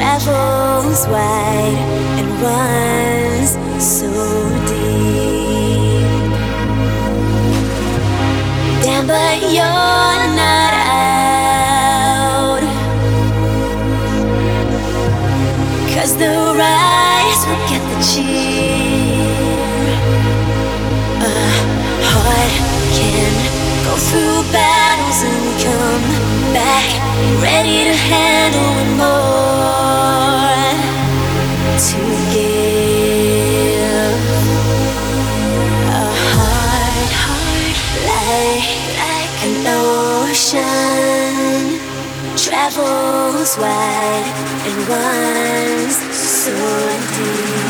travels wide and runs so deep. Damn, but you're not out. Cause the rise will get the cheer. A heart can go through battles and come back ready to handle more travels wide and runs so deep.